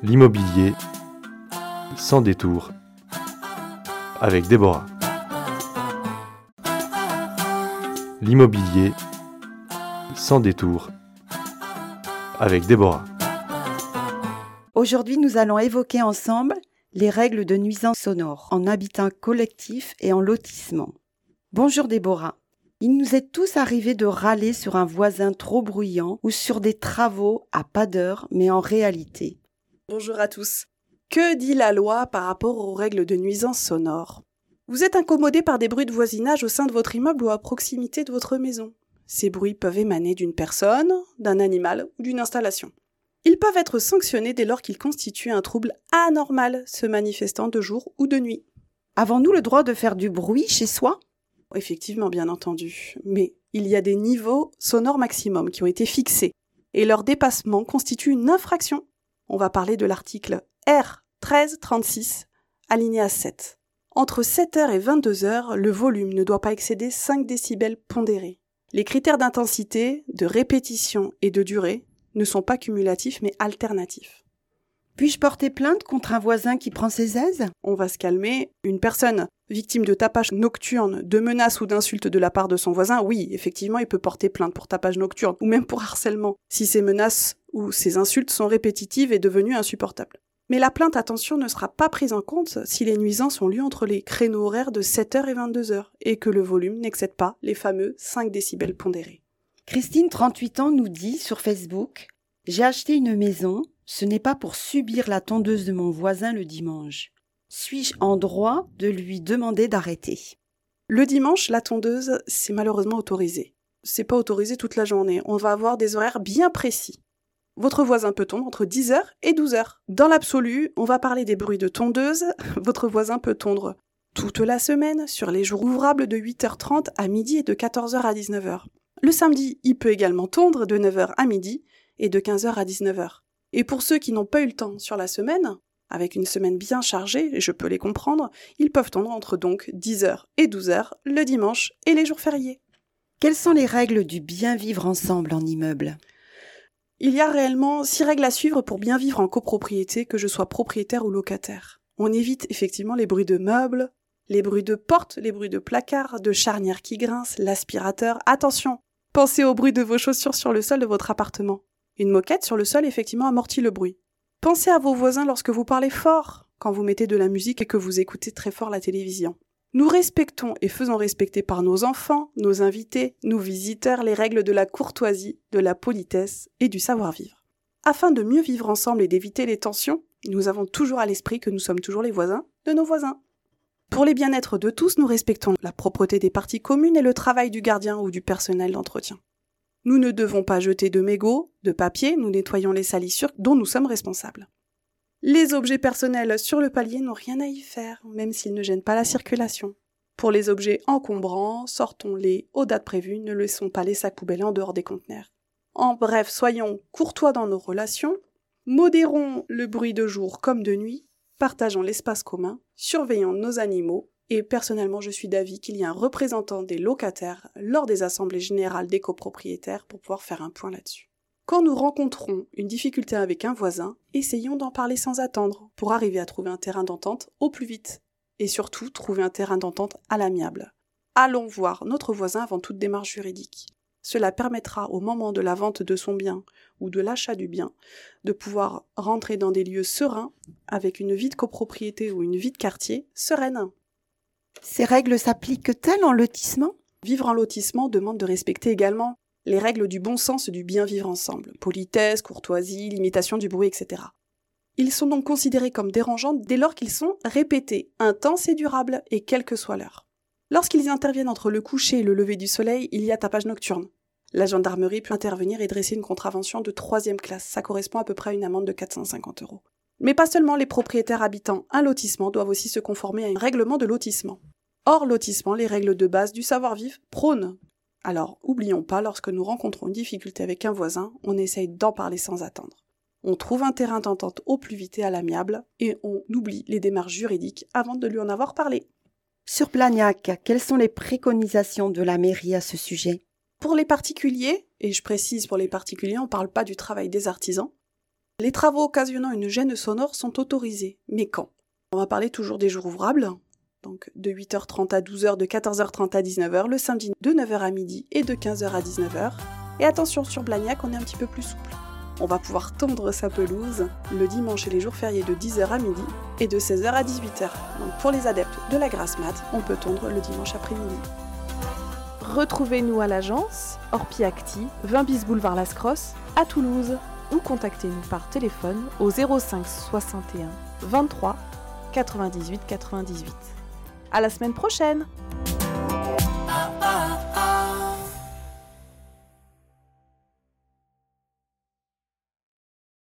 L'immobilier sans détour avec Déborah. L'immobilier sans détour avec Déborah. Aujourd'hui, nous allons évoquer ensemble les règles de nuisance sonore en habitat collectif et en lotissement. Bonjour Déborah. Il nous est tous arrivé de râler sur un voisin trop bruyant ou sur des travaux à pas d'heure, mais en réalité. Bonjour à tous. Que dit la loi par rapport aux règles de nuisance sonore? Vous êtes incommodé par des bruits de voisinage au sein de votre immeuble ou à proximité de votre maison. Ces bruits peuvent émaner d'une personne, d'un animal ou d'une installation. Ils peuvent être sanctionnés dès lors qu'ils constituent un trouble anormal se manifestant de jour ou de nuit. Avons-nous le droit de faire du bruit chez soi? Effectivement, bien entendu. Mais il y a des niveaux sonores maximum qui ont été fixés, et leur dépassement constitue une infraction. On va parler de l'article R 1336, alinéa 7. Entre 7h et 22h, le volume ne doit pas excéder 5 décibels pondérés. Les critères d'intensité, de répétition et de durée ne sont pas cumulatifs mais alternatifs. Puis-je porter plainte contre un voisin qui prend ses aises? On va se calmer. Une personne victime de tapage nocturne, de menaces ou d'insultes de la part de son voisin, oui, effectivement, il peut porter plainte pour tapage nocturne ou même pour harcèlement, si ces menaces ou ces insultes sont répétitives et devenues insupportables. Mais la plainte, attention, ne sera pas prise en compte si les nuisances ont lieu entre les créneaux horaires de 7h et 22h et que le volume n'excède pas les fameux 5 décibels pondérés. Christine, 38 ans, nous dit sur Facebook J'ai acheté une maison, ce n'est pas pour subir la tondeuse de mon voisin le dimanche. Suis-je en droit de lui demander d'arrêter? Le dimanche, la tondeuse, c'est malheureusement autorisé. C'est pas autorisé toute la journée. On va avoir des horaires bien précis. Votre voisin peut tondre entre 10h et 12h. Dans l'absolu, on va parler des bruits de tondeuse. Votre voisin peut tondre toute la semaine, sur les jours ouvrables de 8h30 à midi et de 14h à 19h. Le samedi, il peut également tondre de 9h à midi et de 15h à 19h. Et pour ceux qui n'ont pas eu le temps sur la semaine, avec une semaine bien chargée, et je peux les comprendre, ils peuvent tondre entre donc 10h et 12h le dimanche et les jours fériés. Quelles sont les règles du bien vivre ensemble en immeuble? Il y a réellement six règles à suivre pour bien vivre en copropriété, que je sois propriétaire ou locataire. On évite effectivement les bruits de meubles, les bruits de portes, les bruits de placards, de charnières qui grincent, l'aspirateur. Attention, Pensez au bruit de vos chaussures sur le sol de votre appartement. Une moquette sur le sol effectivement amortit le bruit. Pensez à vos voisins lorsque vous parlez fort, quand vous mettez de la musique et que vous écoutez très fort la télévision. Nous respectons et faisons respecter par nos enfants, nos invités, nos visiteurs les règles de la courtoisie, de la politesse et du savoir-vivre. Afin de mieux vivre ensemble et d'éviter les tensions, nous avons toujours à l'esprit que nous sommes toujours les voisins de nos voisins. Pour les bien-être de tous, nous respectons la propreté des parties communes et le travail du gardien ou du personnel d'entretien. Nous ne devons pas jeter de mégots, de papier, nous nettoyons les salissures dont nous sommes responsables. Les objets personnels sur le palier n'ont rien à y faire, même s'ils ne gênent pas la circulation. Pour les objets encombrants, sortons-les aux dates prévues, ne laissons pas les sacs poubelles en dehors des conteneurs. En bref, soyons courtois dans nos relations, modérons le bruit de jour comme de nuit, partageons l'espace commun, surveillons nos animaux, et personnellement je suis d'avis qu'il y a un représentant des locataires lors des assemblées générales des copropriétaires pour pouvoir faire un point là-dessus. Quand nous rencontrons une difficulté avec un voisin, essayons d'en parler sans attendre pour arriver à trouver un terrain d'entente au plus vite. Et surtout, trouver un terrain d'entente à l'amiable. Allons voir notre voisin avant toute démarche juridique. Cela permettra au moment de la vente de son bien ou de l'achat du bien de pouvoir rentrer dans des lieux sereins avec une vie de copropriété ou une vie de quartier sereine. Ces règles s'appliquent-elles en lotissement? Vivre en lotissement demande de respecter également les règles du bon sens et du bien vivre ensemble, politesse, courtoisie, limitation du bruit, etc. Ils sont donc considérés comme dérangeants dès lors qu'ils sont répétés, intenses et durables, et quelle que soit l'heure. Lorsqu'ils interviennent entre le coucher et le lever du soleil, il y a tapage nocturne. La gendarmerie peut intervenir et dresser une contravention de troisième classe. Ça correspond à peu près à une amende de 450 euros. Mais pas seulement les propriétaires habitants un lotissement doivent aussi se conformer à un règlement de lotissement. Hors lotissement, les règles de base du savoir-vivre prônent. Alors, oublions pas, lorsque nous rencontrons une difficulté avec un voisin, on essaye d'en parler sans attendre. On trouve un terrain d'entente au plus vite et à l'amiable, et on oublie les démarches juridiques avant de lui en avoir parlé. Sur Plagnac, quelles sont les préconisations de la mairie à ce sujet? Pour les particuliers, et je précise pour les particuliers, on ne parle pas du travail des artisans, Les travaux occasionnant une gêne sonore sont autorisés. Mais quand? On va parler toujours des jours ouvrables, donc de 8h30 à 12h, de 14h30 à 19h, le samedi de 9h à midi et de 15h à 19h. Et attention, sur Blagnac, on est un petit peu plus souple. On va pouvoir tondre sa pelouse le dimanche et les jours fériés de 10h à midi et de 16h à 18h. Donc pour les adeptes de la grasse mat, on peut tondre le dimanche après-midi. Retrouvez-nous à l'agence Orpiacti, 20 bis boulevard Las Crosses, à Toulouse, ou contactez-nous par téléphone au 05 61 23 98 98. À la semaine prochaine!